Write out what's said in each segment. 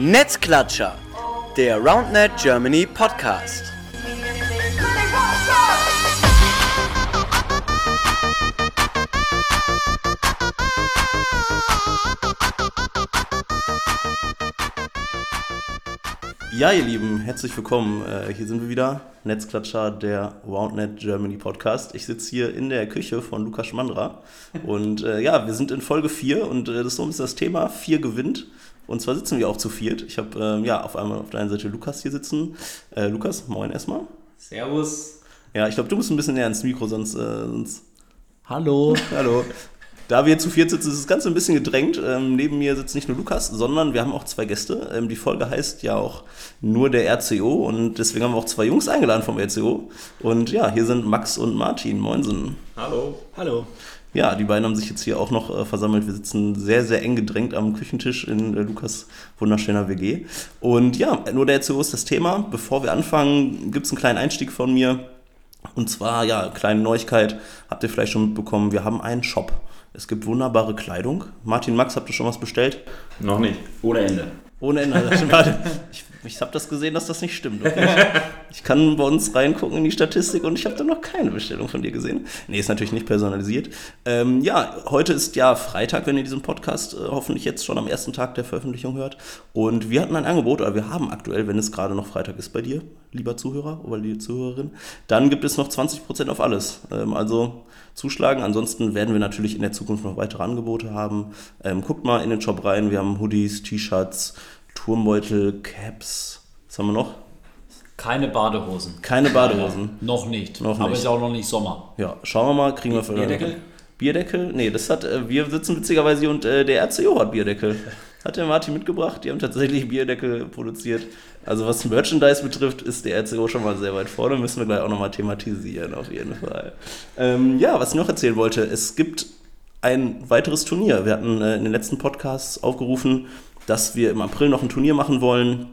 Netzklatscher, der RoundNet Germany Podcast. Ja, ihr Lieben, herzlich willkommen. Äh, hier sind wir wieder, Netzklatscher, der RoundNet Germany Podcast. Ich sitze hier in der Küche von Lukas Schmandra und äh, ja, wir sind in Folge 4 und äh, das ist so ein bisschen das Thema, 4 gewinnt. Und zwar sitzen wir auch zu viert. Ich habe ähm, ja auf einmal auf der einen Seite Lukas hier sitzen. Äh, Lukas, moin erstmal. Servus. Ja, ich glaube, du musst ein bisschen näher ins Mikro, sonst... Äh, sonst Hallo. Hallo. Da wir zu viert sitzen, ist das Ganze ein bisschen gedrängt. Ähm, neben mir sitzt nicht nur Lukas, sondern wir haben auch zwei Gäste. Ähm, die Folge heißt ja auch nur der RCO und deswegen haben wir auch zwei Jungs eingeladen vom RCO. Und ja, hier sind Max und Martin. Moinsen. Hallo. Hallo. Ja, die beiden haben sich jetzt hier auch noch äh, versammelt. Wir sitzen sehr, sehr eng gedrängt am Küchentisch in äh, Lukas wunderschöner WG. Und ja, nur der RCO ist das Thema. Bevor wir anfangen, gibt es einen kleinen Einstieg von mir. Und zwar, ja, kleine Neuigkeit, habt ihr vielleicht schon mitbekommen, wir haben einen Shop. Es gibt wunderbare Kleidung. Martin, Max, habt ihr schon was bestellt? Noch nicht. Ohne Ende. Ohne Ende. Warte, ich, ich habe das gesehen, dass das nicht stimmt. Ich kann bei uns reingucken in die Statistik und ich habe da noch keine Bestellung von dir gesehen. Nee, ist natürlich nicht personalisiert. Ähm, ja, heute ist ja Freitag, wenn ihr diesen Podcast äh, hoffentlich jetzt schon am ersten Tag der Veröffentlichung hört. Und wir hatten ein Angebot, oder wir haben aktuell, wenn es gerade noch Freitag ist bei dir, lieber Zuhörer oder liebe Zuhörerin, dann gibt es noch 20% auf alles. Ähm, also zuschlagen. Ansonsten werden wir natürlich in der Zukunft noch weitere Angebote haben. Ähm, guckt mal in den Shop rein. Wir haben Hoodies, T-Shirts, Turmbeutel, Caps. Was haben wir noch? Keine Badehosen. Keine Badehosen. noch nicht. Noch Aber nicht. ist auch noch nicht Sommer. Ja, schauen wir mal, kriegen wir für Bierdeckel? Bierdeckel? Nee, das hat, äh, wir sitzen witzigerweise hier und äh, der RCO hat Bierdeckel. Hat der Martin mitgebracht, die haben tatsächlich Bierdeckel produziert. Also was Merchandise betrifft, ist der RCO schon mal sehr weit vorne, müssen wir gleich auch nochmal thematisieren, auf jeden Fall. Ähm, ja, was ich noch erzählen wollte, es gibt ein weiteres Turnier. Wir hatten äh, in den letzten Podcasts aufgerufen, dass wir im April noch ein Turnier machen wollen.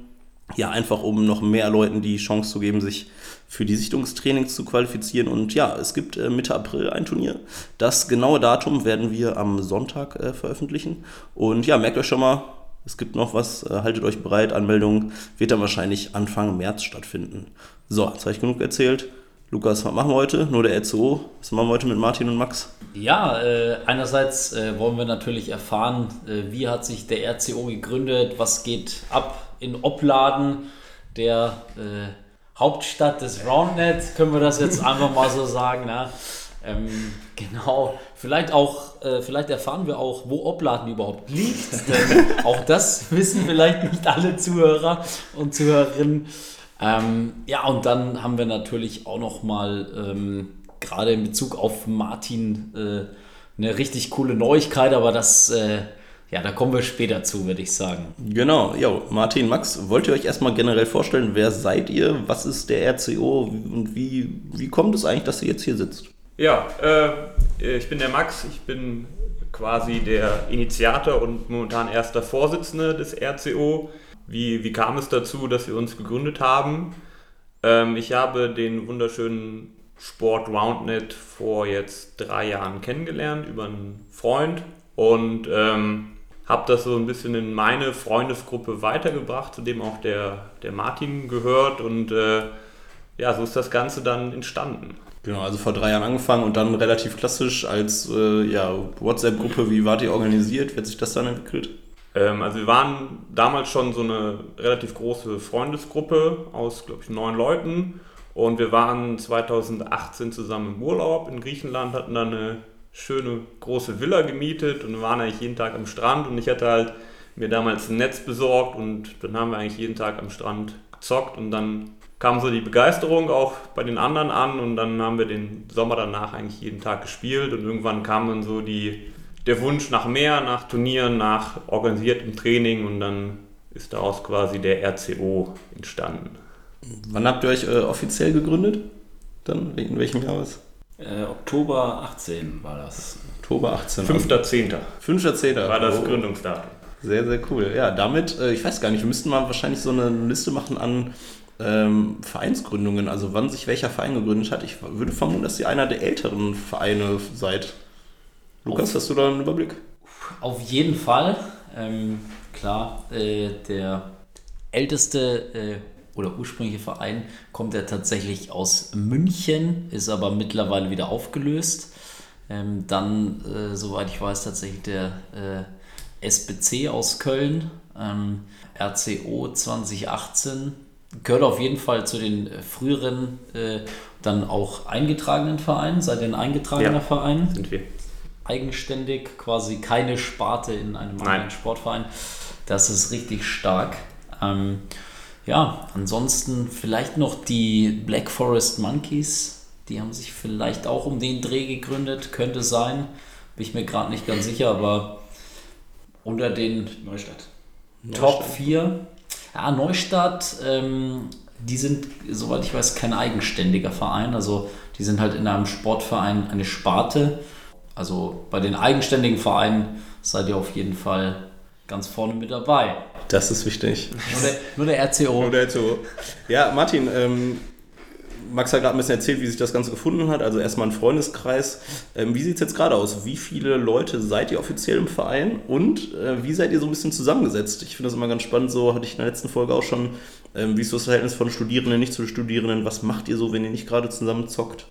Ja, einfach um noch mehr Leuten die Chance zu geben, sich für die Sichtungstrainings zu qualifizieren. Und ja, es gibt äh, Mitte April ein Turnier. Das genaue Datum werden wir am Sonntag äh, veröffentlichen. Und ja, merkt euch schon mal, es gibt noch was, äh, haltet euch bereit. Anmeldung wird dann wahrscheinlich Anfang März stattfinden. So, jetzt habe ich genug erzählt. Lukas, was machen wir heute? Nur der RCO. Was machen wir heute mit Martin und Max? Ja, äh, einerseits äh, wollen wir natürlich erfahren, äh, wie hat sich der RCO gegründet, was geht ab in Opladen, der äh, Hauptstadt des Roundnet, können wir das jetzt einfach mal so sagen. Ne? Ähm, genau, vielleicht auch, äh, vielleicht erfahren wir auch, wo Opladen überhaupt liegt, denn auch das wissen vielleicht nicht alle Zuhörer und Zuhörerinnen. Ähm, ja, und dann haben wir natürlich auch noch mal ähm, gerade in Bezug auf Martin äh, eine richtig coole Neuigkeit, aber das, äh, ja, da kommen wir später zu, würde ich sagen. Genau, ja, Martin, Max, wollt ihr euch erstmal generell vorstellen, wer seid ihr, was ist der RCO und wie, wie kommt es eigentlich, dass ihr jetzt hier sitzt? Ja, äh, ich bin der Max, ich bin quasi der Initiator und momentan erster Vorsitzende des RCO. Wie, wie kam es dazu, dass wir uns gegründet haben? Ähm, ich habe den wunderschönen Sport Roundnet vor jetzt drei Jahren kennengelernt über einen Freund und ähm, habe das so ein bisschen in meine Freundesgruppe weitergebracht, zu dem auch der, der Martin gehört und äh, ja, so ist das Ganze dann entstanden. Genau, also vor drei Jahren angefangen und dann relativ klassisch als äh, ja, WhatsApp-Gruppe, wie wart ihr organisiert? Wie hat sich das dann entwickelt? Ähm, also wir waren damals schon so eine relativ große Freundesgruppe aus, glaube ich, neun Leuten. Und wir waren 2018 zusammen im Urlaub in Griechenland, hatten dann eine schöne große Villa gemietet und waren eigentlich jeden Tag am Strand. Und ich hatte halt mir damals ein Netz besorgt und dann haben wir eigentlich jeden Tag am Strand gezockt und dann kam so die Begeisterung auch bei den anderen an und dann haben wir den Sommer danach eigentlich jeden Tag gespielt und irgendwann kam dann so die, der Wunsch nach mehr, nach Turnieren, nach organisiertem Training und dann ist daraus quasi der RCO entstanden. Wann habt ihr euch äh, offiziell gegründet? Dann, in welchem Jahr was? Äh, Oktober 18 war das. Oktober 18. 5.10. 5.10. war das Oh. Gründungsdatum. Sehr, sehr cool. Ja, damit, äh, ich weiß gar nicht, wir müssten mal wahrscheinlich so eine Liste machen an ähm, Vereinsgründungen, also wann sich welcher Verein gegründet hat. Ich würde vermuten, dass ihr einer der älteren Vereine seid. Lukas, hast du da einen Überblick? Auf jeden Fall. Ähm, klar. Äh, der älteste äh, oder ursprüngliche Verein kommt ja tatsächlich aus München, ist aber mittlerweile wieder aufgelöst. Ähm, dann, äh, soweit ich weiß, tatsächlich der äh, SBC aus Köln, ähm, RCO 2018, gehört auf jeden Fall zu den früheren, äh, dann auch eingetragenen Vereinen. Seid ihr ein eingetragener ja, Verein? Sind wir. Eigenständig, quasi keine Sparte in einem Nein. anderen Sportverein. Das ist richtig stark. Ähm, ja, ansonsten vielleicht noch die Black Forest Monkeys. Die haben sich vielleicht auch um den Dreh gegründet, könnte sein. Bin ich mir gerade nicht ganz sicher, aber unter den Neustadt. Top 4. Ja, Neustadt, ähm, die sind, soweit ich weiß, kein eigenständiger Verein. Also die sind halt in einem Sportverein eine Sparte. Also bei den eigenständigen Vereinen seid ihr auf jeden Fall ganz vorne mit dabei. Das ist wichtig. Nur der, nur der RCO. Nur der RCO. Ja, Martin, ähm, Max hat gerade ein bisschen erzählt, wie sich das Ganze gefunden hat. Also erstmal ein Freundeskreis. Ähm, wie sieht es jetzt gerade aus? Wie viele Leute seid ihr offiziell im Verein und äh, wie seid ihr so ein bisschen zusammengesetzt? Ich finde das immer ganz spannend, so hatte ich in der letzten Folge auch schon. Ähm, wie ist so das Verhältnis von Studierenden, nicht zu Studierenden? Was macht ihr so, wenn ihr nicht gerade zusammen zockt?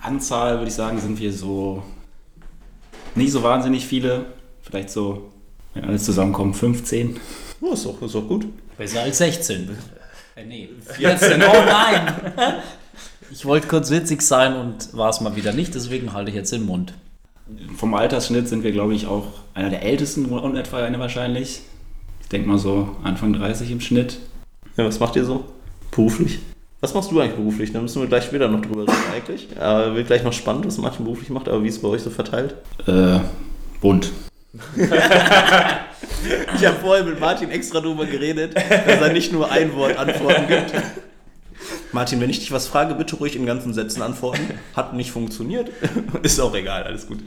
Anzahl würde ich sagen, sind wir so nicht so wahnsinnig viele. Vielleicht so wenn alles zusammenkommt, 15. Oh, ist doch, ist doch gut. Besser als 16. Äh, nee, 14. oh nein! Ich wollte kurz witzig sein und war es mal wieder nicht, deswegen halte ich jetzt den Mund. Vom Altersschnitt sind wir, glaube ich, auch einer der ältesten und etwa eine wahrscheinlich. Ich denke mal so Anfang 30 im Schnitt. Ja, was macht ihr so? Beruflich? Was machst du eigentlich beruflich? Da müssen wir gleich später noch drüber reden eigentlich. Aber wird gleich noch spannend, was Martin beruflich macht, aber wie ist es bei euch so verteilt? Äh, bunt. ich habe vorher mit Martin extra darüber geredet, dass er nicht nur ein Wort Antworten gibt. Martin, wenn ich dich was frage, bitte ruhig in ganzen Sätzen antworten. Hat nicht funktioniert. ist auch egal, alles gut.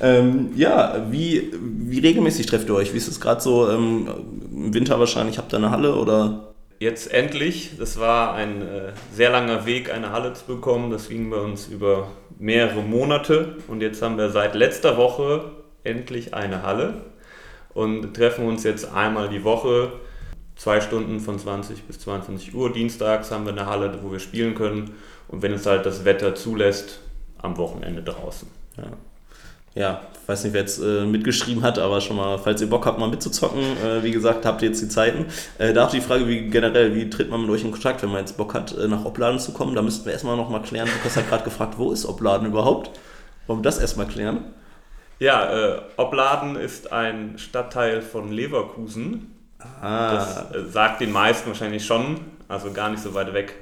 Ähm, ja, wie, wie regelmäßig trefft ihr euch? Wie ist es gerade so ähm, im Winter wahrscheinlich? Habt ihr eine Halle oder? Jetzt endlich. Das war ein äh, sehr langer Weg, eine Halle zu bekommen. Das ging bei uns über mehrere Monate. Und jetzt haben wir seit letzter Woche endlich eine Halle und treffen uns jetzt einmal die Woche, zwei Stunden von 20 bis 22 Uhr. Dienstags haben wir eine Halle, wo wir spielen können und wenn es halt das Wetter zulässt, am Wochenende draußen. Ja. Ja, weiß nicht, wer jetzt äh, mitgeschrieben hat, aber schon mal, falls ihr Bock habt, mal mitzuzocken, äh, wie gesagt, habt ihr jetzt die Zeiten. Äh, da auch die Frage, wie generell, wie tritt man mit euch in Kontakt, wenn man jetzt Bock hat, äh, nach Opladen zu kommen? Da müssten wir erstmal noch mal klären. Lukas hat gerade gefragt, wo ist Opladen überhaupt? Wollen wir das erstmal klären? Ja, äh, Opladen ist ein Stadtteil von Leverkusen. Ah. Das äh, sagt den meisten wahrscheinlich schon, also gar nicht so weit weg.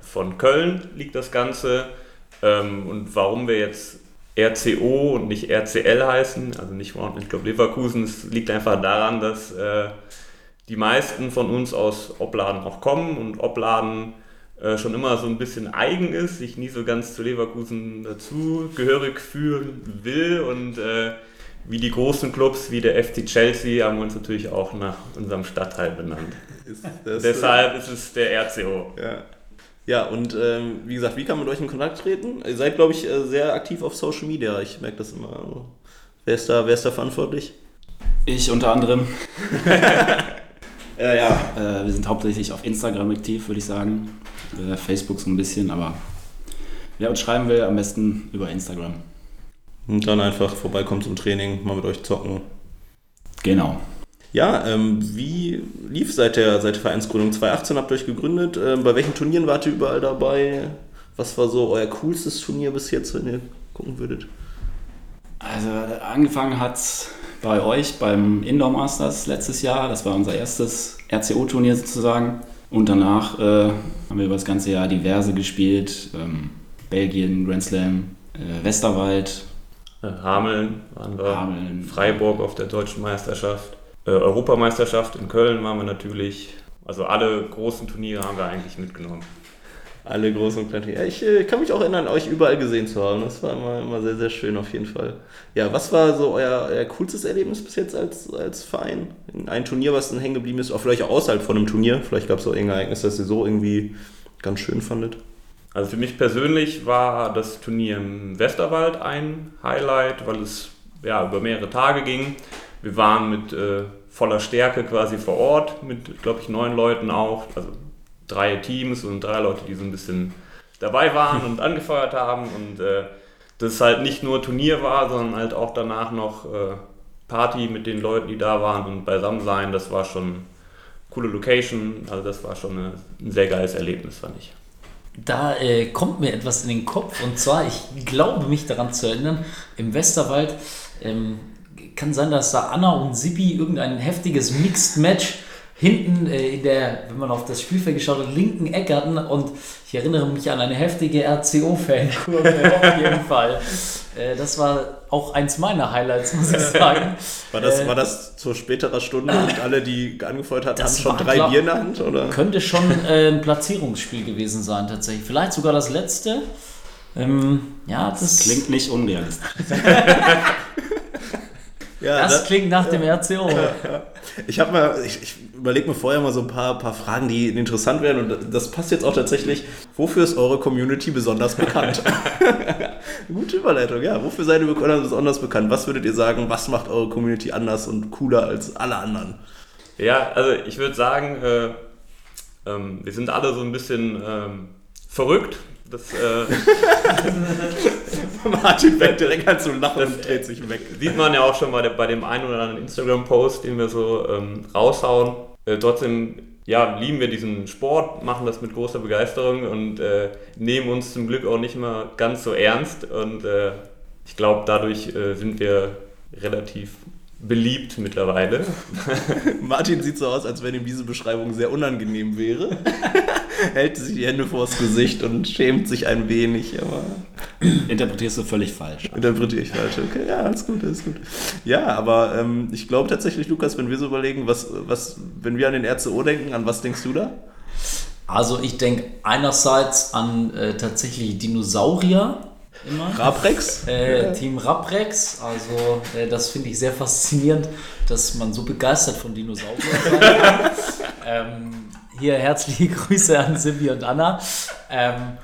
Von Köln liegt das Ganze. Ähm, und warum wir jetzt RCO und nicht RCL heißen, also nicht ich glaube Leverkusen, es liegt einfach daran, dass äh, die meisten von uns aus Opladen auch kommen und Opladen äh, schon immer so ein bisschen eigen ist, sich nie so ganz zu Leverkusen dazugehörig fühlen will und äh, wie die großen Clubs wie der FC Chelsea haben wir uns natürlich auch nach unserem Stadtteil benannt. Ist Deshalb ist es der RCO. Ja. Ja, und ähm, wie gesagt, wie kann man mit euch in Kontakt treten? Ihr seid, glaube ich, äh, sehr aktiv auf Social Media. Ich merke das immer. Wer ist da, wer ist da verantwortlich? Ich unter anderem. ja, ja. Äh, wir sind hauptsächlich auf Instagram aktiv, würde ich sagen äh, Facebook so ein bisschen, aber wer uns schreiben will, am besten über Instagram. Und dann einfach vorbeikommen zum Training, mal mit euch zocken. Genau. Ja, ähm, wie lief seit der, seit der Vereinsgründung 2018? Habt ihr euch gegründet? Ähm, bei welchen Turnieren wart ihr überall dabei? Was war so euer coolstes Turnier bis jetzt, wenn ihr gucken würdet? Also angefangen hat bei euch beim Indoor Masters letztes Jahr. Das war unser erstes RCO-Turnier sozusagen. Und danach äh, haben wir über das ganze Jahr diverse gespielt. Ähm, Belgien, Grand Slam, äh, Westerwald. Hameln waren wir. Hameln. Freiburg auf der deutschen Meisterschaft. Äh, Europameisterschaft in Köln waren wir natürlich. Also alle großen Turniere haben wir eigentlich mitgenommen alle großen und kleinen. Ja, ich äh, kann mich auch erinnern, euch überall gesehen zu haben. Das war immer, immer sehr, sehr schön auf jeden Fall. Ja, was war so euer, euer coolstes Erlebnis bis jetzt als, als Verein? Ein Turnier, was dann hängen geblieben ist, auch vielleicht auch außerhalb von einem Turnier. Vielleicht gab es auch irgendein Ereignis, das ihr so irgendwie ganz schön fandet. Also für mich persönlich war das Turnier im Westerwald ein Highlight, weil es ja, über mehrere Tage ging. Wir waren mit äh, voller Stärke quasi vor Ort mit, glaube ich, neun Leuten auch. Also drei Teams und drei Leute, die so ein bisschen dabei waren und angefeuert haben. Und äh, dass es halt nicht nur Turnier war, sondern halt auch danach noch äh, Party mit den Leuten, die da waren und beisammen sein. Das war schon coole Location. Also das war schon eine, ein sehr geiles Erlebnis, fand ich. Da äh, kommt mir etwas in den Kopf und zwar, ich glaube mich daran zu erinnern, im Westerwald ähm, kann sein, dass da Anna und Sippi irgendein heftiges Mixed Match hinten äh, in der, wenn man auf das Spielfeld geschaut hat, linken Ecke hatten und ich erinnere mich an eine heftige RCO-Fankurve auf jeden Fall. Äh, das war auch eins meiner Highlights, muss ich sagen. War das, Äh, war das zur späterer Stunde und alle, die angefeuert hatten, Das hatten schon war, drei glaub- Bier in der Hand? Oder? Könnte schon äh, ein Platzierungsspiel gewesen sein, tatsächlich. Vielleicht sogar das letzte. Ähm, ja, das, Klingt nicht unrealistisch. Ja, das da- klingt nach dem RCO. Ich habe mal, ich, ich überlege mir vorher mal so ein paar, paar Fragen, die interessant werden und das passt jetzt auch tatsächlich. Wofür ist eure Community besonders bekannt? Gute Überleitung, ja. Wofür seid ihr besonders bekannt? Was würdet ihr sagen, was macht eure Community anders und cooler als alle anderen? Ja, also ich würde sagen, äh, ähm, wir sind alle so ein bisschen ähm, verrückt. Das äh, Martin fängt direkt an zu lachen und dreht sich weg. sieht man ja auch schon bei, der, bei dem einen oder anderen Instagram-Post, den wir so ähm, raushauen. Äh, trotzdem ja, lieben wir diesen Sport, machen das mit großer Begeisterung und äh, nehmen uns zum Glück auch nicht mal ganz so ernst. Und äh, ich glaube, dadurch äh, sind wir relativ beliebt mittlerweile. Martin sieht so aus, als wenn ihm diese Beschreibung sehr unangenehm wäre. Hält sich die Hände vors Gesicht und schämt sich ein wenig, aber Interpretierst du völlig falsch. interpretiere ich falsch. Okay, ja, alles gut, alles gut. Ja, aber ähm, ich glaube tatsächlich, Lukas, wenn wir so überlegen, was, was, wenn wir an den RCO denken, an was denkst du da? Also ich denke einerseits an äh, tatsächlich Dinosaurier immer. Raprex? Äh, Team Raprex, also äh, das finde ich sehr faszinierend, dass man so begeistert von Dinosauriern sein kann. ähm, hier herzliche Grüße an Sibi und Anna. Ähm,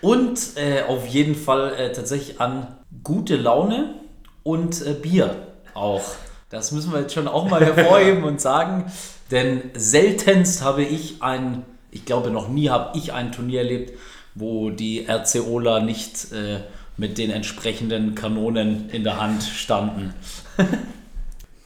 und äh, auf jeden Fall äh, tatsächlich an gute Laune und äh, Bier auch. Das müssen wir jetzt schon auch mal hervorheben und sagen, denn seltenst habe ich ein, ich glaube noch nie habe ich ein Turnier erlebt, wo die RCOler nicht äh, mit den entsprechenden Kanonen in der Hand standen.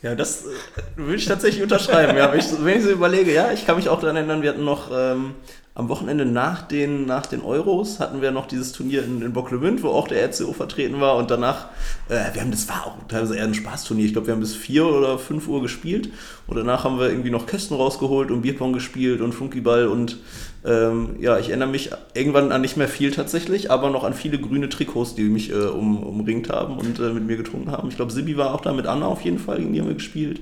Ja, das äh, würde ich tatsächlich unterschreiben. Ja, wenn, ich, wenn ich so überlege, ja, ich kann mich auch daran erinnern, wir hatten noch ähm, am Wochenende nach den, nach den Euros hatten wir noch dieses Turnier in, in Bocklemünd, wo auch der RCO vertreten war und danach, äh, wir haben, das war auch teilweise eher ein Spaßturnier. Ich glaube, wir haben bis 4 oder 5 Uhr gespielt und danach haben wir irgendwie noch Kästen rausgeholt und Bierpong gespielt und Flunkyball und ähm, ja, ich erinnere mich irgendwann an nicht mehr viel tatsächlich, aber noch an viele grüne Trikots, die mich äh, um, umringt haben und äh, mit mir getrunken haben. Ich glaube, Sibi war auch da mit Anna auf jeden Fall, gegen die haben wir gespielt.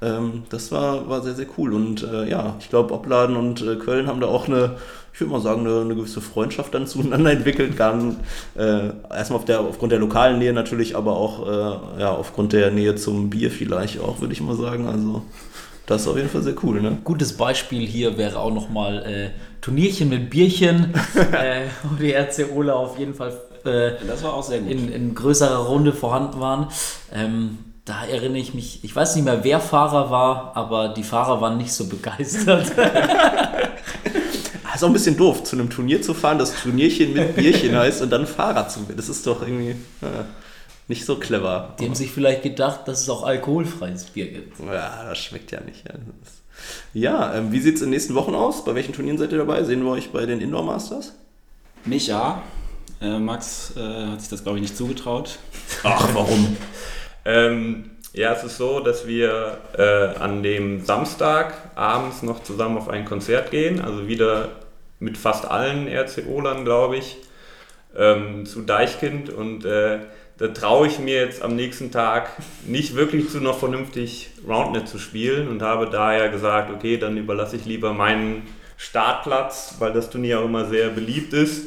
Ähm, das war, war sehr, sehr cool. Und äh, ja, ich glaube, Opladen und äh, Köln haben da auch eine, ich würde mal sagen, eine, eine gewisse Freundschaft dann zueinander entwickelt. Gar, äh, erstmal auf der, aufgrund der lokalen Nähe natürlich, aber auch äh, ja, aufgrund der Nähe zum Bier vielleicht auch, würde ich mal sagen. Also das ist auf jeden Fall sehr cool. Ne? Gutes Beispiel hier wäre auch nochmal äh, Turnierchen mit Bierchen, äh, wo die RCOler auf jeden Fall äh, Das war auch sehr gut. in, in größerer Runde vorhanden waren. Ähm, da erinnere ich mich, ich weiß nicht mehr, wer Fahrer war, aber die Fahrer waren nicht so begeistert. Ist auch ein bisschen doof, zu einem Turnier zu fahren, das Turnierchen mit Bierchen heißt und dann Fahrrad zu Das ist doch irgendwie äh, nicht so clever. Die haben sich vielleicht gedacht, dass es auch alkoholfreies Bier gibt. Ja, das schmeckt ja nicht. Ja, Ja, ähm, wie sieht es in den nächsten Wochen aus? Bei welchen Turnieren seid ihr dabei? Sehen wir euch bei den Indoor Masters? Mich ja. Äh, Max äh, hat sich das, glaube ich, nicht zugetraut. Ach, warum? Ähm, ja, es ist so, dass wir äh, an dem Samstag abends noch zusammen auf ein Konzert gehen, also wieder mit fast allen RCO-Lern, glaube ich, ähm, zu Deichkind und äh, da traue ich mir jetzt am nächsten Tag nicht wirklich zu, noch vernünftig Roundnet zu spielen und habe daher gesagt, okay, dann überlasse ich lieber meinen Startplatz, weil das Turnier auch immer sehr beliebt ist,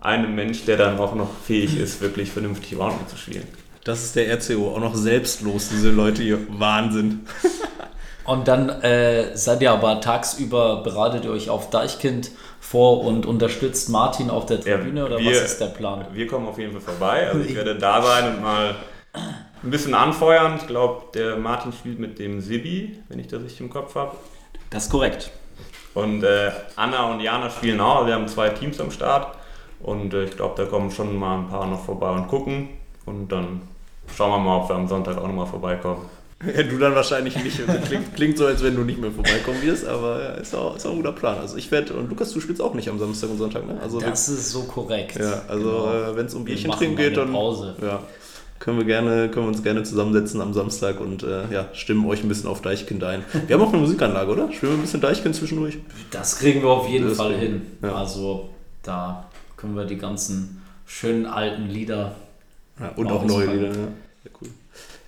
einem Mensch, der dann auch noch fähig ist, wirklich vernünftig Roundnet zu spielen. Das ist der RCO, auch noch selbstlos, diese Leute hier. Wahnsinn. Und dann äh, seid ihr aber tagsüber, beratet ihr euch auf Deichkind vor und unterstützt Martin auf der Tribüne oder wir- was ist der Plan? Wir kommen auf jeden Fall vorbei. Also ich werde da sein und mal ein bisschen anfeuern. Ich glaube, der Martin spielt mit dem Sibi, wenn ich das richtig im Kopf habe. Das ist korrekt. Und äh, Anna und Jana spielen auch. Wir haben zwei Teams am Start. Und äh, ich glaube, da kommen schon mal ein paar noch vorbei und gucken. Und dann schauen wir mal, ob wir am Sonntag auch nochmal vorbeikommen. Ja, du dann wahrscheinlich nicht. Klingt, klingt, so, als wenn du nicht mehr vorbeikommen wirst, aber ja, ist, auch, ist auch ein guter Plan. Also ich werde, und Lukas, du spielst auch nicht am Samstag und Sonntag, ne? Also das ist so korrekt. Ja, also Genau. äh, wenn es um Wir Bierchen trinken geht, dann Pause. Ja, können wir gerne, können wir uns gerne zusammensetzen am Samstag und äh, ja, stimmen euch ein bisschen auf Deichkind ein. Wir haben auch eine Musikanlage, oder? Spielen wir ein bisschen Deichkind zwischendurch? Das kriegen wir auf jeden Das Fall kriegen hin. wir, ja. Also da können wir die ganzen schönen alten Lieder. Ja, und Auch auch neue. Lieder, ja. ja cool.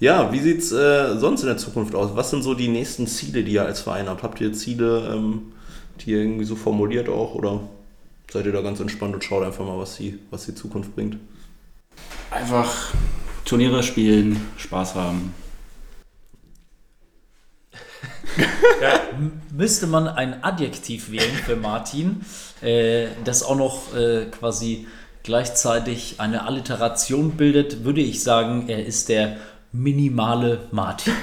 Ja, wie sieht es äh, sonst in der Zukunft aus? Was sind so die nächsten Ziele, die ihr als Verein habt? Habt ihr Ziele, ähm, die ihr irgendwie so formuliert auch oder seid ihr da ganz entspannt und schaut einfach mal, was die, was die Zukunft bringt? Einfach Turniere spielen, Spaß haben. Müsste man ein Adjektiv wählen für Martin, äh, das auch noch äh, quasi gleichzeitig eine Alliteration bildet, würde ich sagen, er ist der minimale Martin.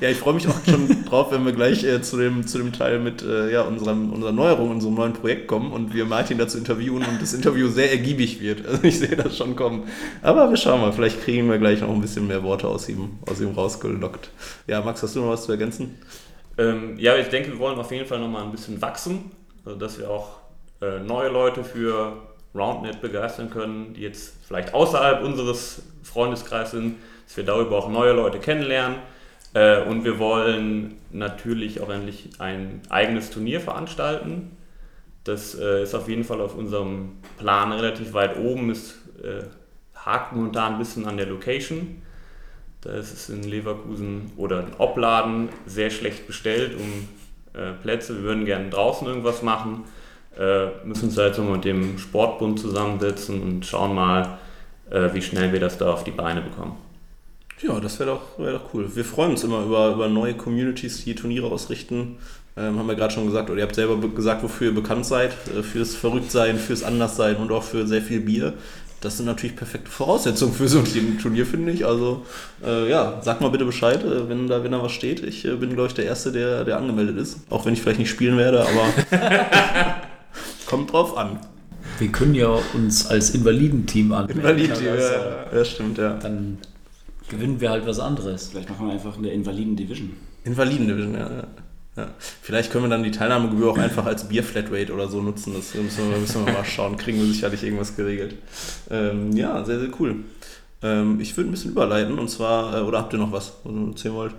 Ja, ich freue mich auch schon drauf, wenn wir gleich äh, zu, dem, zu dem Teil mit äh, ja, unserem, unserer Neuerung, unserem neuen Projekt kommen und wir Martin dazu interviewen und das Interview sehr ergiebig wird. Also ich sehe das schon kommen. Aber wir schauen mal, vielleicht kriegen wir gleich noch ein bisschen mehr Worte aus ihm, aus ihm rausgelockt. Ja, Max, hast du noch was zu ergänzen? Ähm, ja, ich denke, wir wollen auf jeden Fall nochmal ein bisschen wachsen, also dass wir auch äh, neue Leute für RoundNet begeistern können, die jetzt vielleicht außerhalb unseres Freundeskreises sind, dass wir darüber auch neue Leute kennenlernen. Äh, und wir wollen natürlich auch endlich ein eigenes Turnier veranstalten. Das äh, ist auf jeden Fall auf unserem Plan relativ weit oben. Es äh, hakt momentan ein bisschen an der Location. Da ist es in Leverkusen oder in Opladen sehr schlecht bestellt um Plätze. Wir würden gerne draußen irgendwas machen. Äh, müssen uns jetzt nochmal mit dem Sportbund zusammensetzen und schauen mal, äh, wie schnell wir das da auf die Beine bekommen. Ja, das wäre doch, wär doch cool. Wir freuen uns immer über, über neue Communities, die Turniere ausrichten. Ähm, haben wir gerade schon gesagt, oder ihr habt selber be- gesagt, wofür ihr bekannt seid. Äh, fürs Verrücktsein, fürs Anderssein und auch für sehr viel Bier. Das sind natürlich perfekte Voraussetzungen für so ein Turnier, finde ich. Also, äh, ja, sag mal bitte Bescheid, äh, wenn, da, wenn da was steht. Ich äh, bin, glaube ich, der Erste, der, der angemeldet ist. Auch wenn ich vielleicht nicht spielen werde, aber kommt drauf an. Wir können ja uns als Invalidenteam anmelden. Invalid, ja, Also, ja, stimmt, ja. Dann gewinnen wir halt was anderes. Vielleicht machen wir einfach eine Invaliden-Division. Invaliden-Division, ja, ja. ja. Vielleicht können wir dann die Teilnahmegebühr auch einfach als Bier-Flatrate oder so nutzen. Das müssen wir, müssen wir mal schauen. Kriegen wir sicherlich irgendwas geregelt. Ähm, ja, sehr, sehr cool. Ähm, ich würde ein bisschen überleiten und zwar, äh, oder habt ihr noch was, was ihr erzählen wollt?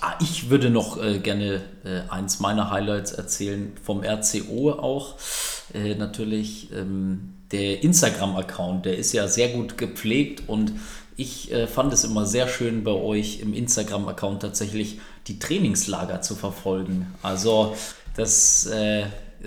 Ah, ich würde noch äh, gerne äh, eins meiner Highlights erzählen vom RCO auch. Äh, natürlich ähm, der Instagram-Account, der ist ja sehr gut gepflegt und ich äh, fand es immer sehr schön bei euch im Instagram-Account tatsächlich die Trainingslager zu verfolgen. Also das äh,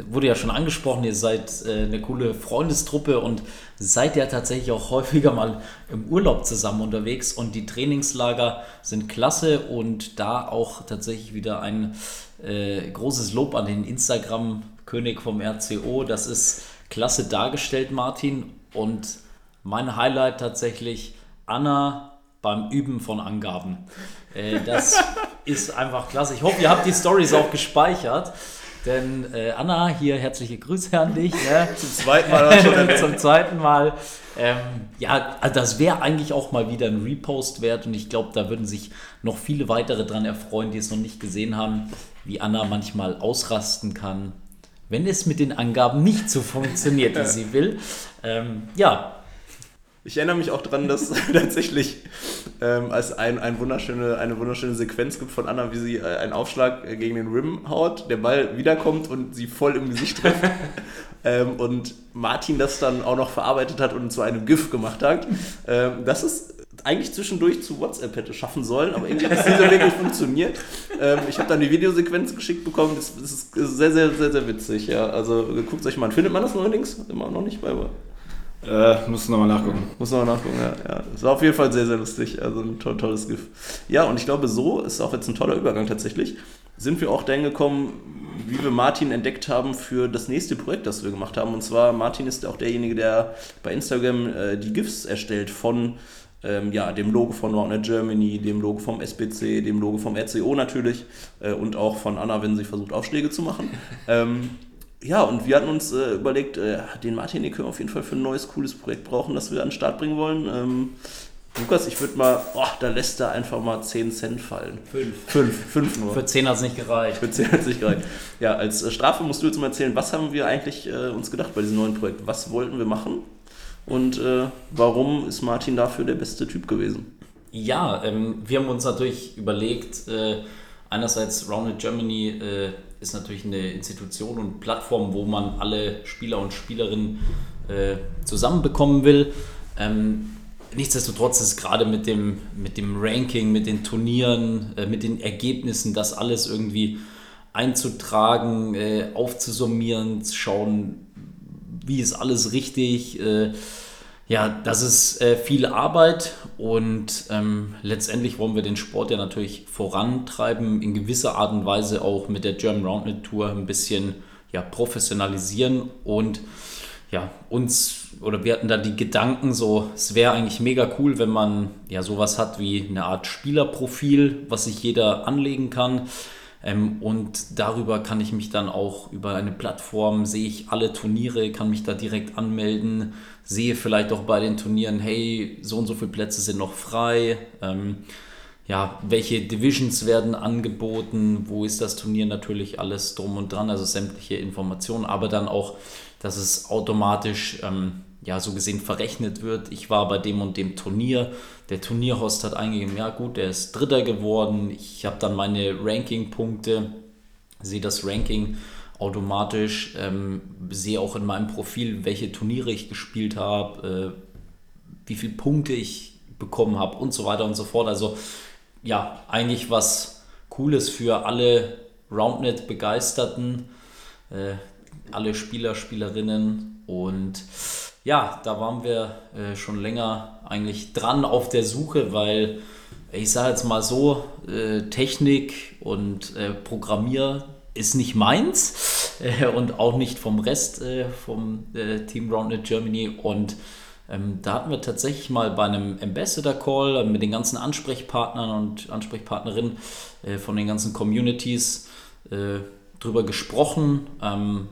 wurde ja schon angesprochen, ihr seid äh, eine coole Freundestruppe und seid ja tatsächlich auch häufiger mal im Urlaub zusammen unterwegs und die Trainingslager sind klasse und da auch tatsächlich wieder ein äh, großes Lob an den Instagram-König vom RCO. Das ist klasse dargestellt, Martin. Und mein Highlight tatsächlich Anna beim Üben von Angaben. Äh, das ist einfach klasse. Ich hoffe, ihr habt die Stories auch gespeichert. Denn äh, Anna, hier herzliche Grüße an dich. Ne? Zum zweiten Mal schon. Zum zweiten Mal. Ähm, ja, also das wäre eigentlich auch mal wieder ein Repost wert und ich glaube, da würden sich noch viele weitere dran erfreuen, die es noch nicht gesehen haben, wie Anna manchmal ausrasten kann, wenn es mit den Angaben nicht so funktioniert, wie sie will. Ähm, ja, Ich erinnere mich auch daran, dass tatsächlich ähm, es ein, ein wunderschöne, eine wunderschöne Sequenz gibt von Anna, wie sie äh, einen Aufschlag äh, gegen den Rim haut, der Ball wiederkommt und sie voll im Gesicht trifft. ähm, und Martin das dann auch noch verarbeitet hat und zu einem GIF gemacht hat. Ähm, das ist eigentlich zwischendurch zu WhatsApp hätte schaffen sollen, aber irgendwie hat es nicht so wirklich funktioniert. Ähm, ich habe dann die Videosequenz geschickt bekommen, das, das ist sehr, sehr, sehr, sehr witzig. Ja. Also guckt euch mal an. Findet man das neuerdings? Immer noch nicht bei Äh, du nochmal nachgucken. muss man mal nachgucken, ja. ja. War auf jeden Fall sehr, sehr lustig. Also ein to tolles GIF. Ja, und ich glaube, so ist auch jetzt ein toller Übergang tatsächlich. Sind wir auch dahin gekommen, wie wir Martin entdeckt haben für das nächste Projekt, das wir gemacht haben. Und zwar, Martin ist auch derjenige, der bei Instagram äh, die GIFs erstellt von ähm, ja, dem Logo von Roundnet Germany, dem Logo vom SBC, dem Logo vom RCO natürlich äh, und auch von Anna, wenn sie versucht, Aufschläge zu machen. ähm, ja, und wir hatten uns äh, überlegt, äh, den Martin, den können wir auf jeden Fall für ein neues, cooles Projekt brauchen, das wir an den Start bringen wollen. Ähm, Lukas, ich würde mal, oh, da lässt er einfach mal 10 Cent fallen. Fünf. Fünf, fünf nur. Für 10 hat es nicht gereicht. Für 10 hat es nicht gereicht. Ja, als äh, Strafe musst du jetzt mal erzählen, was haben wir eigentlich äh, uns gedacht bei diesem neuen Projekt? Was wollten wir machen? Und äh, warum ist Martin dafür der beste Typ gewesen? Ja, ähm, wir haben uns natürlich überlegt, äh, einerseits Rounded Germany äh, ist natürlich eine Institution und Plattform, wo man alle Spieler und Spielerinnen äh, zusammenbekommen will. Ähm, nichtsdestotrotz ist gerade mit dem, mit dem Ranking, mit den Turnieren, äh, mit den Ergebnissen, das alles irgendwie einzutragen, äh, aufzusummieren, zu schauen, wie ist alles richtig. Äh, ja, das ist äh, viel Arbeit und ähm, letztendlich wollen wir den Sport ja natürlich vorantreiben, in gewisser Art und Weise auch mit der German Roundnet Tour ein bisschen ja, professionalisieren und ja, uns oder wir hatten da die Gedanken so, es wäre eigentlich mega cool, wenn man ja sowas hat wie eine Art Spielerprofil, was sich jeder anlegen kann. Ähm, und darüber kann ich mich dann auch über eine Plattform, sehe ich alle Turniere, kann mich da direkt anmelden, sehe vielleicht auch bei den Turnieren, hey, so und so viele Plätze sind noch frei. Ähm, ja, welche Divisions werden angeboten, wo ist das Turnier natürlich alles drum und dran, also sämtliche Informationen, aber dann auch, dass es automatisch ähm, ja, so gesehen verrechnet wird. Ich war bei dem und dem Turnier. Der Turnierhost hat eingegeben, ja gut, der ist Dritter geworden. Ich habe dann meine Ranking-Punkte, sehe das Ranking automatisch, ähm, sehe auch in meinem Profil, welche Turniere ich gespielt habe, äh, wie viele Punkte ich bekommen habe und so weiter und so fort. Also ja, eigentlich was Cooles für alle Roundnet-Begeisterten, äh, alle Spieler, Spielerinnen und ja, da waren wir äh, schon länger eigentlich dran auf der Suche, weil ich sage jetzt mal so, äh, Technik und äh, Programmier ist nicht meins äh, und auch nicht vom Rest äh, vom äh, Team Roundnet Germany und ähm, da hatten wir tatsächlich mal bei einem Ambassador Call mit den ganzen Ansprechpartnern und Ansprechpartnerinnen von den ganzen Communities drüber gesprochen. Ähm,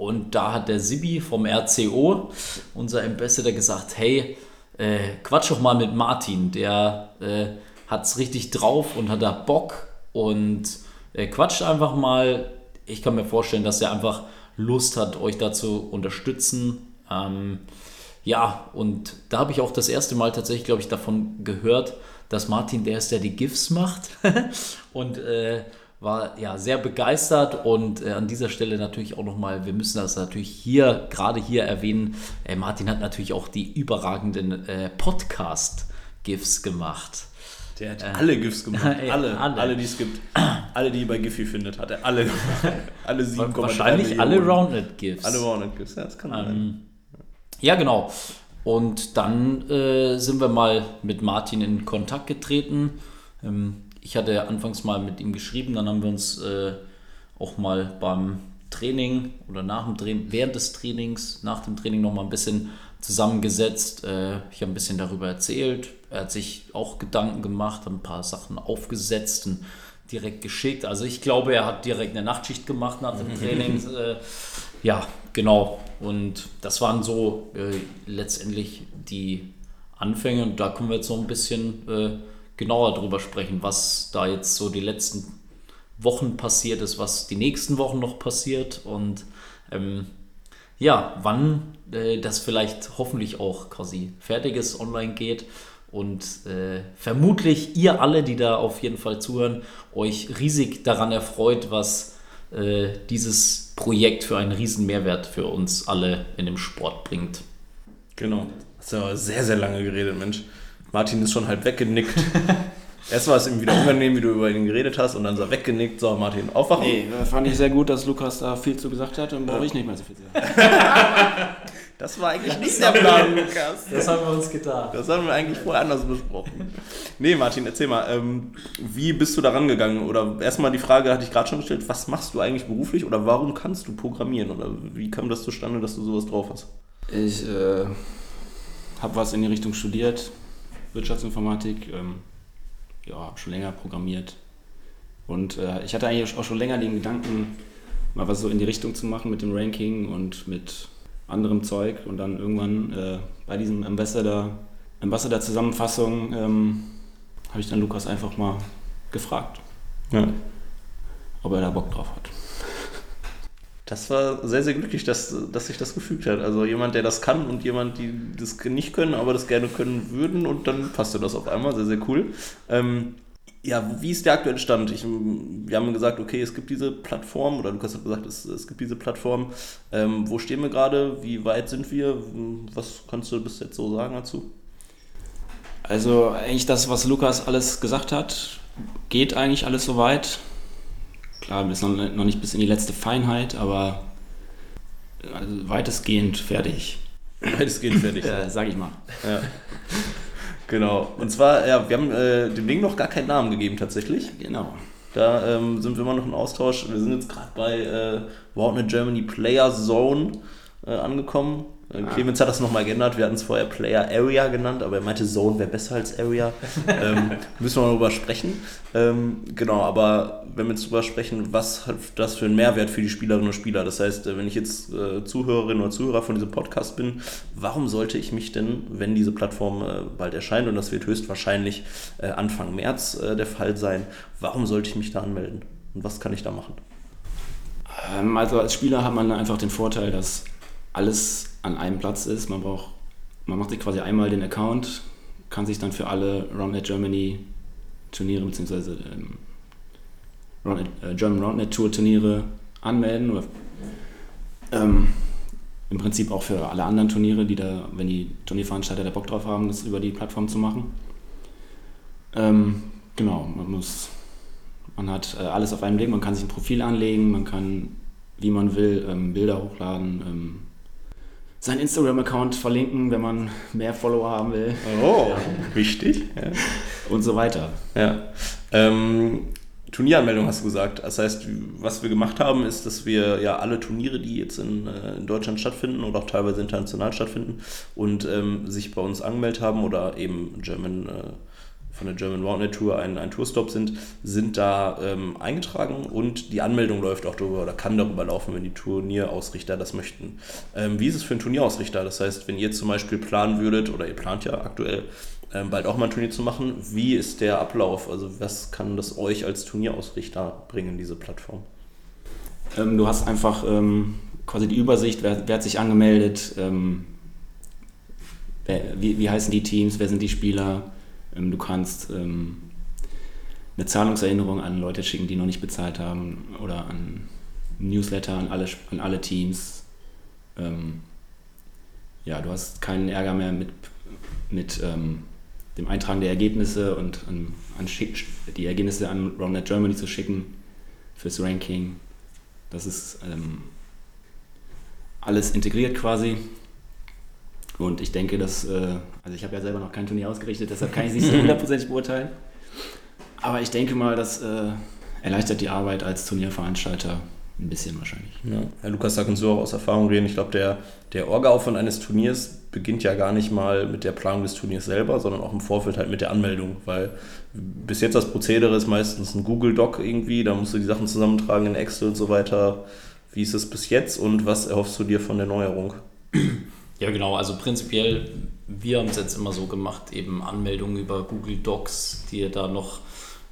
und da hat der Sibi vom RCO, unser Ambassador, gesagt, hey, äh, quatsch doch mal mit Martin, der äh, es richtig drauf und hat da Bock und äh, quatscht einfach mal. Ich kann mir vorstellen, dass er einfach Lust hat, euch da zu unterstützen. Ähm, ja, und da habe ich auch das erste Mal tatsächlich, glaube ich, davon gehört, dass Martin der ist, der die GIFs macht. und äh, war ja sehr begeistert und äh, an dieser Stelle natürlich auch nochmal, wir müssen das natürlich hier, gerade hier erwähnen, äh, Martin hat natürlich auch die überragenden äh, Podcast-GIFs gemacht. Der hat alle GIFs gemacht. alle, alle, alle die es gibt. Alle, die ihr bei Giphy findet, hat er alle gemacht. alle 7,3 Wahrscheinlich alle Roundnet-GIFs. Alle Roundnet-GIFs, ja, das kann sein. Ähm, ja, genau. Und dann äh, sind wir mal mit Martin in Kontakt getreten. Ähm, ich hatte anfangs mal mit ihm geschrieben, dann haben wir uns äh, auch mal beim Training oder nach dem Training, während des Trainings, nach dem Training noch mal ein bisschen zusammengesetzt. Äh, ich habe ein bisschen darüber erzählt. Er hat sich auch Gedanken gemacht, ein paar Sachen aufgesetzt und direkt geschickt. Also ich glaube, er hat direkt eine Nachtschicht gemacht nach dem Training. äh, ja, genau. Und das waren so äh, letztendlich die Anfänge. Und da können wir jetzt so ein bisschen äh, genauer darüber sprechen, was da jetzt so die letzten Wochen passiert ist, was die nächsten Wochen noch passiert und ähm, ja, wann äh, das vielleicht hoffentlich auch quasi fertiges online geht und äh, vermutlich ihr alle, die da auf jeden Fall zuhören, euch riesig daran erfreut, was äh, dieses Projekt für einen riesen Mehrwert für uns alle in dem Sport bringt. Genau. Hast du aber sehr, sehr lange geredet, Mensch. Martin ist schon halb weggenickt. Erst war es ihm wieder unangenehm, wie du über ihn geredet hast, und dann ist er weggenickt. So, Martin, aufwachen. Nee, fand ich sehr gut, dass Lukas da viel zu gesagt hat, dann brauche ich nicht mehr so viel zu sagen. Das war eigentlich nicht der Plan, Lukas. Das haben wir uns gedacht. Das haben wir eigentlich vorher anders besprochen. Nee, Martin, erzähl mal, ähm, wie bist du da rangegangen? Oder erstmal die Frage hatte ich gerade schon gestellt, was machst du eigentlich beruflich oder warum kannst du programmieren? Oder wie kam das zustande, dass du sowas drauf hast? Ich äh, habe was in die Richtung studiert, Wirtschaftsinformatik. Ähm, ja, habe schon länger programmiert. Und äh, ich hatte eigentlich auch schon länger den Gedanken, mal was so in die Richtung zu machen mit dem Ranking und mit anderem Zeug. Und dann irgendwann äh, bei diesem Ambassador, Ambassador-Zusammenfassung ähm, habe ich dann Lukas einfach mal gefragt, Ja. ob er da Bock drauf hat. Das war sehr, sehr glücklich, dass, dass sich das gefügt hat. Also jemand, der das kann und jemand, die das nicht können, aber das gerne können würden und dann passte das auf einmal. Sehr, sehr cool. Ähm, ja, wie ist der aktuelle Stand? Ich, wir haben gesagt, okay, es gibt diese Plattform, oder Lukas hat gesagt, es, es gibt diese Plattform. Ähm, wo stehen wir gerade? Wie weit sind wir? Was kannst du bis jetzt so sagen dazu? Also eigentlich das, was Lukas alles gesagt hat, geht eigentlich alles soweit. Klar, wir sind noch noch nicht bis in die letzte Feinheit, aber also weitestgehend fertig, Weitestgehend fertig. äh, sag ich mal. Ja. Genau. Und zwar, ja, wir haben äh, dem Ding noch gar keinen Namen gegeben tatsächlich. Genau. Da ähm, sind wir immer noch im Austausch. Wir sind jetzt gerade bei äh, Warner Germany Player Zone äh, angekommen. Äh, Clemens hat das nochmal geändert. Wir hatten es vorher Player Area genannt, aber er meinte, Zone wäre besser als Area. ähm, müssen wir mal drüber sprechen. Ähm, genau, aber wenn wir jetzt drüber sprechen, was hat das für einen Mehrwert für die Spielerinnen und Spieler? Das heißt, äh, wenn ich jetzt äh, Zuhörerin oder Zuhörer von diesem Podcast bin, warum sollte ich mich denn, wenn diese Plattform äh, bald erscheint, und das wird höchstwahrscheinlich äh, Anfang März äh, der Fall sein, warum sollte ich mich da anmelden? Und was kann ich da machen? Ähm, also als Spieler hat man einfach den Vorteil, dass alles an einem Platz ist. Man braucht, man macht sich quasi einmal den Account, kann sich dann für alle Roundnet Germany Turniere bzw. Ähm, Roundnet, äh, German Roundnet Tour Turniere anmelden oder ähm, im Prinzip auch für alle anderen Turniere, die da, wenn die Turnierveranstalter da Bock drauf haben, das über die Plattform zu machen. Ähm, genau, man muss, man hat äh, alles auf einem Blick, man kann sich ein Profil anlegen, man kann, wie man will, ähm, Bilder hochladen, ähm, seinen Instagram-Account verlinken, wenn man mehr Follower haben will Oh, wichtig. Ja. und so weiter. Ja. Ähm, Turnieranmeldung hast du gesagt. Das heißt, was wir gemacht haben, ist, dass wir ja alle Turniere, die jetzt in, äh, in Deutschland stattfinden oder auch teilweise international stattfinden und ähm, sich bei uns angemeldet haben oder eben German, äh, von der German Roundnet Tour ein, ein Tourstop sind, sind da ähm, eingetragen und die Anmeldung läuft auch darüber oder kann darüber laufen, wenn die Turnierausrichter das möchten. Ähm, wie ist es für einen Turnierausrichter? Das heißt, wenn ihr zum Beispiel planen würdet, oder ihr plant ja aktuell, ähm, bald auch mal ein Turnier zu machen. Wie ist der Ablauf? Also was kann das euch als Turnierausrichter bringen, diese Plattform? Ähm, du hast einfach ähm, quasi die Übersicht, wer, wer hat sich angemeldet, ähm, wer, wie, wie heißen die Teams, wer sind die Spieler. Ähm, du kannst ähm, eine Zahlungserinnerung an Leute schicken, die noch nicht bezahlt haben oder an Newsletter an alle, an alle Teams. Ähm, ja, du hast keinen Ärger mehr mit, mit dem Eintragen der Ergebnisse und an, an die Ergebnisse an Roundnet Germany zu schicken fürs Ranking. Das ist ähm, alles integriert quasi. Und ich denke, dass, äh, also ich habe ja selber noch kein Turnier ausgerichtet, deshalb kann ich es nicht so hundertprozentig beurteilen. Aber ich denke mal, das äh, erleichtert die Arbeit als Turnierveranstalter ein bisschen wahrscheinlich. Ja. Herr Lukas, da kannst du auch aus Erfahrung reden. Ich glaube, der, der Orga-Aufwand eines Turniers beginnt ja gar nicht mal mit der Planung des Turniers selber, sondern auch im Vorfeld halt mit der Anmeldung, weil bis jetzt das Prozedere ist meistens ein Google-Doc irgendwie, da musst du die Sachen zusammentragen in Excel und so weiter. Wie ist es bis jetzt und was erhoffst du dir von der Neuerung? Ja, genau. Also prinzipiell, wir haben es jetzt immer so gemacht, eben Anmeldungen über Google Docs, die ihr da noch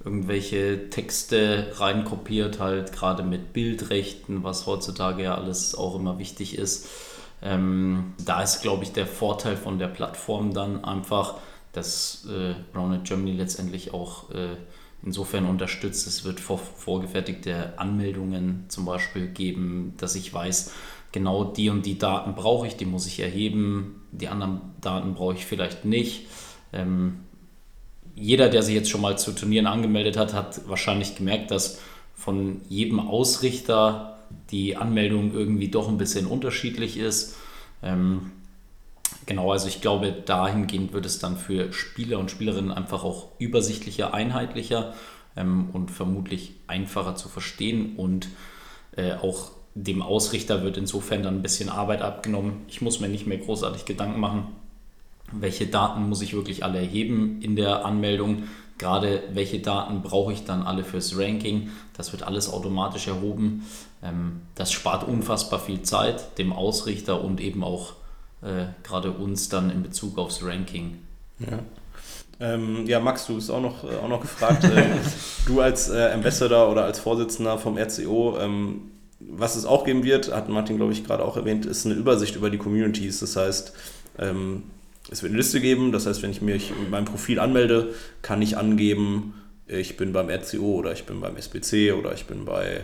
irgendwelche Texte reinkopiert, halt gerade mit Bildrechten, was heutzutage ja alles auch immer wichtig ist. Ähm, da ist, glaube ich, der Vorteil von der Plattform dann einfach, dass äh, Roundnet Germany letztendlich auch äh, insofern unterstützt. Es wird vor, vorgefertigte Anmeldungen zum Beispiel geben, dass ich weiß, genau die und die Daten brauche ich, die muss ich erheben, die anderen Daten brauche ich vielleicht nicht. Ähm, jeder, der sich jetzt schon mal zu Turnieren angemeldet hat, hat wahrscheinlich gemerkt, dass von jedem Ausrichter die Anmeldung irgendwie doch ein bisschen unterschiedlich ist. Ähm, genau, also ich glaube, dahingehend wird es dann für Spieler und Spielerinnen einfach auch übersichtlicher, einheitlicher ähm, und vermutlich einfacher zu verstehen und äh, auch dem Ausrichter wird insofern dann ein bisschen Arbeit abgenommen. Ich muss mir nicht mehr großartig Gedanken machen, welche Daten muss ich wirklich alle erheben in der Anmeldung, gerade welche Daten brauche ich dann alle fürs Ranking. Das wird alles automatisch erhoben. Ähm, das spart unfassbar viel Zeit dem Ausrichter und eben auch äh, gerade uns dann in Bezug aufs Ranking. Ja. Ähm, ja, Max, du bist auch noch, äh, auch noch gefragt. ähm, du als äh, Ambassador oder als Vorsitzender vom RCO, ähm, was es auch geben wird, hat Martin, glaube ich, gerade auch erwähnt, ist eine Übersicht über die Communities. Das heißt, ähm, es wird eine Liste geben. Das heißt, wenn ich mich mit meinem Profil anmelde, kann ich angeben, ich bin beim RCO oder ich bin beim SBC oder ich bin bei,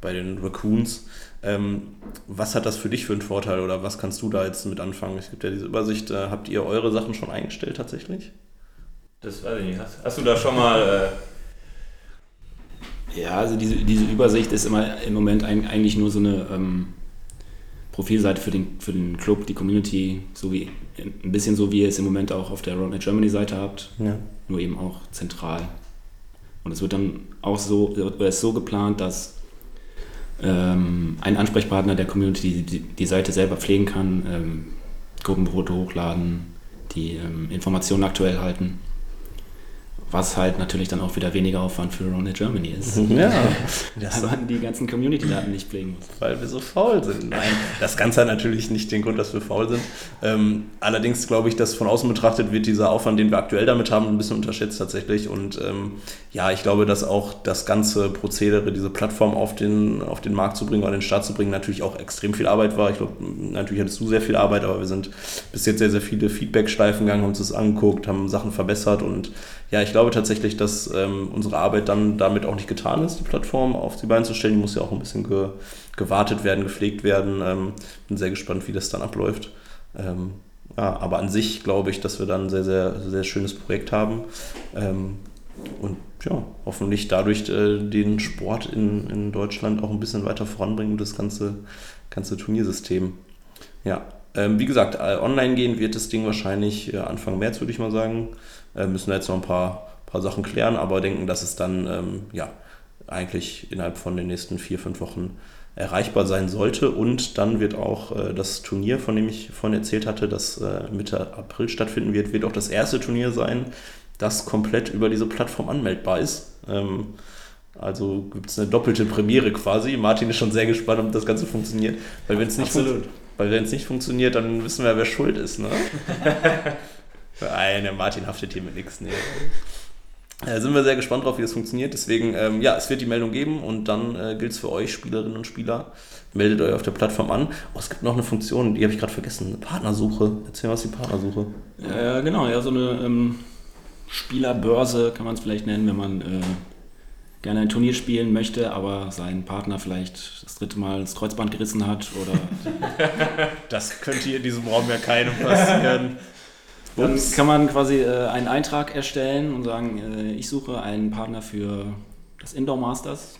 bei den Raccoons. Ähm, was hat das für dich für einen Vorteil oder was kannst du da jetzt mit anfangen? Es gibt ja diese Übersicht. Äh, habt ihr eure Sachen schon eingestellt tatsächlich? Das weiß ich nicht. Hast, hast du da schon mal. Äh ja, also diese, diese Übersicht ist immer im Moment eigentlich nur so eine ähm, Profilseite für den, für den Club, die Community, so wie ein bisschen so wie ihr es im Moment auch auf der Roadmap Germany Seite habt, ja. nur eben auch zentral. Und es wird dann auch so, ist so geplant, dass ähm, ein Ansprechpartner der Community die, die Seite selber pflegen kann, ähm, Gruppenbrote hochladen, die ähm, Informationen aktuell halten was halt natürlich dann auch wieder weniger Aufwand für Ronald Germany ist. Ja, das weil man die ganzen Community-Daten nicht pflegen muss. Weil wir so faul sind. Nein, das Ganze hat natürlich nicht den Grund, dass wir faul sind. Ähm, allerdings glaube ich, dass von außen betrachtet wird dieser Aufwand, den wir aktuell damit haben, ein bisschen unterschätzt tatsächlich. Und ähm, ja, ich glaube, dass auch das ganze Prozedere, diese Plattform auf den, auf den Markt zu bringen oder den Start zu bringen, natürlich auch extrem viel Arbeit war. Ich glaube, natürlich hattest du sehr viel Arbeit, aber wir sind bis jetzt sehr, sehr viele Feedback-Schleifen gegangen, haben uns das angeguckt, haben Sachen verbessert und ja, ich glaube tatsächlich, dass ähm, unsere Arbeit dann damit auch nicht getan ist, die Plattform auf die Beine zu stellen. Die muss ja auch ein bisschen ge gewartet werden, gepflegt werden. Ähm, bin sehr gespannt, wie das dann abläuft. Ähm, ja, aber an sich glaube ich, dass wir dann ein sehr, sehr, sehr schönes Projekt haben. Ähm, und ja, hoffentlich dadurch äh, den Sport in, in Deutschland auch ein bisschen weiter voranbringen und das ganze, ganze Turniersystem. Ja, ähm, wie gesagt, äh, online gehen wird das Ding wahrscheinlich äh, Anfang März, würde ich mal sagen. Äh, müssen wir jetzt noch ein paar, paar Sachen klären, aber denken, dass es dann ähm, ja, eigentlich innerhalb von den nächsten vier, fünf Wochen erreichbar sein sollte. Und dann wird auch äh, das Turnier, von dem ich vorhin erzählt hatte, das äh, Mitte April stattfinden wird, wird auch das erste Turnier sein, das komplett über diese Plattform anmeldbar ist. Ähm, also gibt es eine doppelte Premiere quasi. Martin ist schon sehr gespannt, ob das Ganze funktioniert. Weil wenn es nicht, fun nicht funktioniert, dann wissen wir, wer schuld ist. Ne? Nein, der Martin haftet hier mit nichts. Nee. Äh, sind wir sehr gespannt drauf, wie das funktioniert. Deswegen, ähm, ja, es wird die Meldung geben und dann äh, gilt es für euch, Spielerinnen und Spieler. Meldet euch auf der Plattform an. Oh, es gibt noch eine Funktion, die habe ich gerade vergessen. Eine Partnersuche. Erzähl mal, was die Partnersuche. Ja, genau, ja, so eine ähm, Spielerbörse kann man es vielleicht nennen, wenn man äh, gerne ein Turnier spielen möchte, aber sein Partner vielleicht das dritte Mal das Kreuzband gerissen hat oder. das könnte hier in diesem Raum ja keinem passieren. Dann kann man quasi äh, einen Eintrag erstellen und sagen, äh, ich suche einen Partner für das Indoor Masters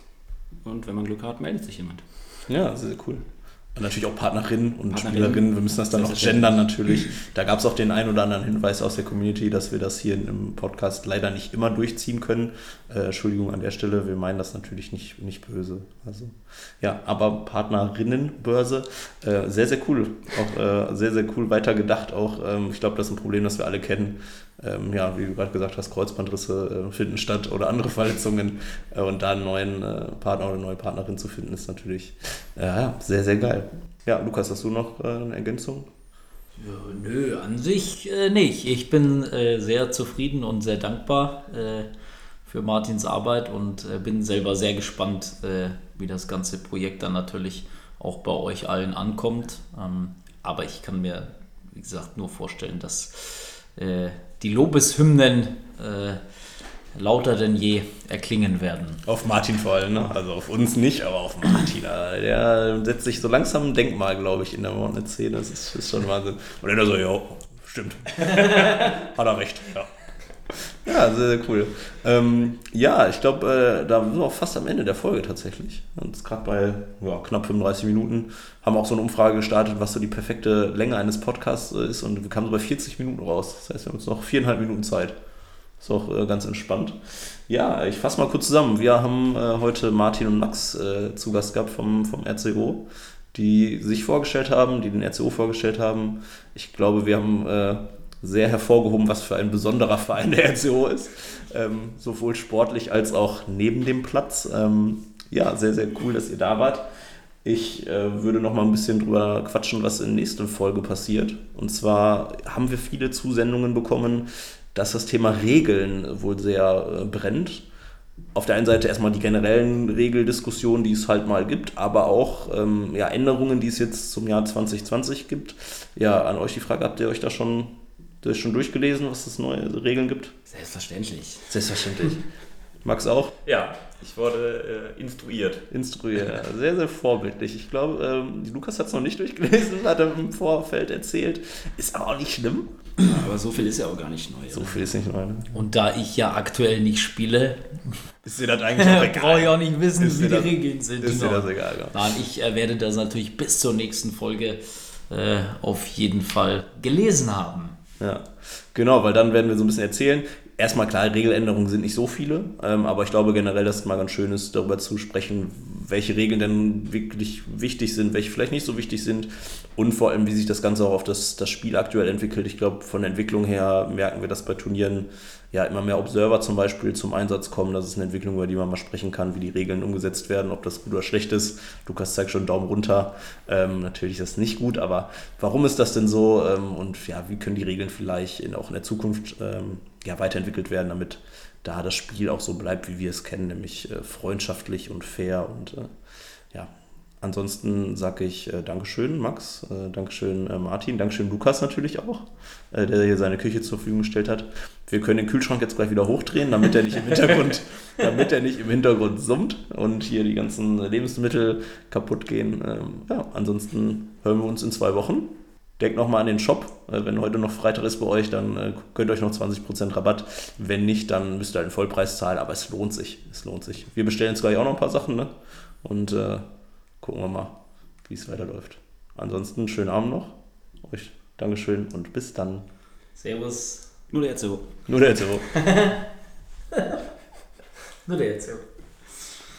und wenn man Glück hat, meldet sich jemand. Ja, sehr cool. Und natürlich auch Partnerinnen und Partnerin. Spielerinnen. Wir müssen das dann noch gendern natürlich. Da gab es auch den einen oder anderen Hinweis aus der Community, dass wir das hier im Podcast leider nicht immer durchziehen können. Äh, Entschuldigung an der Stelle, wir meinen das natürlich nicht, nicht böse. Also ja, aber Partnerinnenbörse, äh, sehr, sehr cool. Auch äh, sehr, sehr cool weitergedacht. Auch ähm, ich glaube, das ist ein Problem, das wir alle kennen ähm, ja, wie du gerade gesagt hast, Kreuzbandrisse äh, finden statt oder andere Verletzungen. Äh, und da einen neuen äh, Partner oder eine neue Partnerin zu finden, ist natürlich äh, sehr, sehr geil. Ja, Lukas, hast du noch eine Ergänzung? Ja, nö, an sich nicht. Ich bin sehr zufrieden und sehr dankbar für Martins Arbeit und bin selber sehr gespannt, wie das ganze Projekt dann natürlich auch bei euch allen ankommt. Ähm, aber ich kann mir, wie gesagt, nur vorstellen, dass die Lobeshymnen äh, lauter denn je erklingen werden. Auf Martin vor allem, ne? also auf uns nicht, aber auf Martin. Der setzt sich so langsam ein Denkmal, glaube ich, in der Mornet-Szene. Das ist, ist, schon Wahnsinn. Und er so, ja, stimmt. Hat er recht, ja. Ja, sehr, sehr cool. Ähm, ja, ich glaube, äh, da sind wir auch fast am Ende der Folge tatsächlich. Und gerade bei ja, knapp 35 Minuten haben wir auch so eine Umfrage gestartet, was so die perfekte Länge eines Podcasts äh, ist. Und wir kamen so bei 40 Minuten raus. Das heißt, wir haben jetzt noch viereinhalb Minuten Zeit. Ist auch äh, ganz entspannt. Ja, ich fasse mal kurz zusammen. Wir haben äh, heute Martin und Max äh, zu Gast gehabt vom, vom RCO, die sich vorgestellt haben, die den RCO vorgestellt haben. Ich glaube, wir haben äh, sehr hervorgehoben, was für ein besonderer Verein der RCO ist. Ähm, sowohl sportlich als auch neben dem Platz. Ähm, ja, sehr, sehr cool, dass ihr da wart. Ich äh, würde noch mal ein bisschen drüber quatschen, was in der nächsten Folge passiert. Und zwar haben wir viele Zusendungen bekommen, dass das Thema Regeln wohl sehr äh, brennt. Auf der einen Seite erstmal die generellen Regeldiskussionen, die es halt mal gibt, aber auch ähm, ja, Änderungen, die es jetzt zum Jahr 2020 gibt. Ja, an euch die Frage, habt ihr euch da schon, das schon durchgelesen, was es neue Regeln gibt? Selbstverständlich. Selbstverständlich. Max auch? Ja, ich wurde äh, instruiert. Instruiert. Sehr, sehr vorbildlich. Ich glaube, ähm, Lukas hat es noch nicht durchgelesen, hat er im Vorfeld erzählt. Ist aber auch nicht schlimm. Aber so viel ist ja auch gar nicht neu. So viel ist nicht neu. Ne? Und da ich ja aktuell nicht spiele, Ist dir das eigentlich auch brauche ich auch nicht wissen, Ist wie dir die das- Regeln sind. Ist dir Genau. das egal, ja. Nein, ich äh, werde das natürlich bis zur nächsten Folge äh, auf jeden Fall gelesen haben. Ja, genau, weil dann werden wir so ein bisschen erzählen. Erstmal klar, Regeländerungen sind nicht so viele, ähm, aber ich glaube generell, dass es mal ganz schön ist, darüber zu sprechen, welche Regeln denn wirklich wichtig sind, welche vielleicht nicht so wichtig sind und vor allem, wie sich das Ganze auch auf das, das Spiel aktuell entwickelt. Ich glaube, von der Entwicklung her merken wir, dass bei Turnieren ja immer mehr Observer zum Beispiel zum Einsatz kommen. Das ist eine Entwicklung, über die man mal sprechen kann, wie die Regeln umgesetzt werden, ob das gut oder schlecht ist. Lukas zeigt schon Daumen runter. Ähm, natürlich ist das nicht gut, aber warum ist das denn so? Ähm, und ja, wie können die Regeln vielleicht in, auch in der Zukunft ähm, ja, weiterentwickelt werden, damit da das Spiel auch so bleibt, wie wir es kennen, nämlich äh, freundschaftlich und fair und äh, ja. Ansonsten sage ich äh, Dankeschön, Max, äh, Dankeschön, äh, Martin, Dankeschön, Lukas natürlich auch, äh, der hier seine Küche zur Verfügung gestellt hat. Wir können den Kühlschrank jetzt gleich wieder hochdrehen, damit er nicht im Hintergrund, damit er nicht im Hintergrund summt und hier die ganzen Lebensmittel kaputt gehen. Ähm, ja, ansonsten hören wir uns in zwei Wochen. Denkt nochmal an den Shop. Äh, Wenn heute noch Freitag ist bei euch, dann äh, könnt ihr euch noch 20% Rabatt. Wenn nicht, dann müsst ihr halt einen Vollpreis zahlen, aber es lohnt sich. Es lohnt sich. Wir bestellen jetzt gleich auch noch ein paar Sachen, ne? Und äh, gucken wir mal, wie es weiterläuft. Ansonsten schönen Abend noch. Euch Dankeschön und bis dann. Servus. Nur der RCO. Nur der Zero. Nur der jetzt.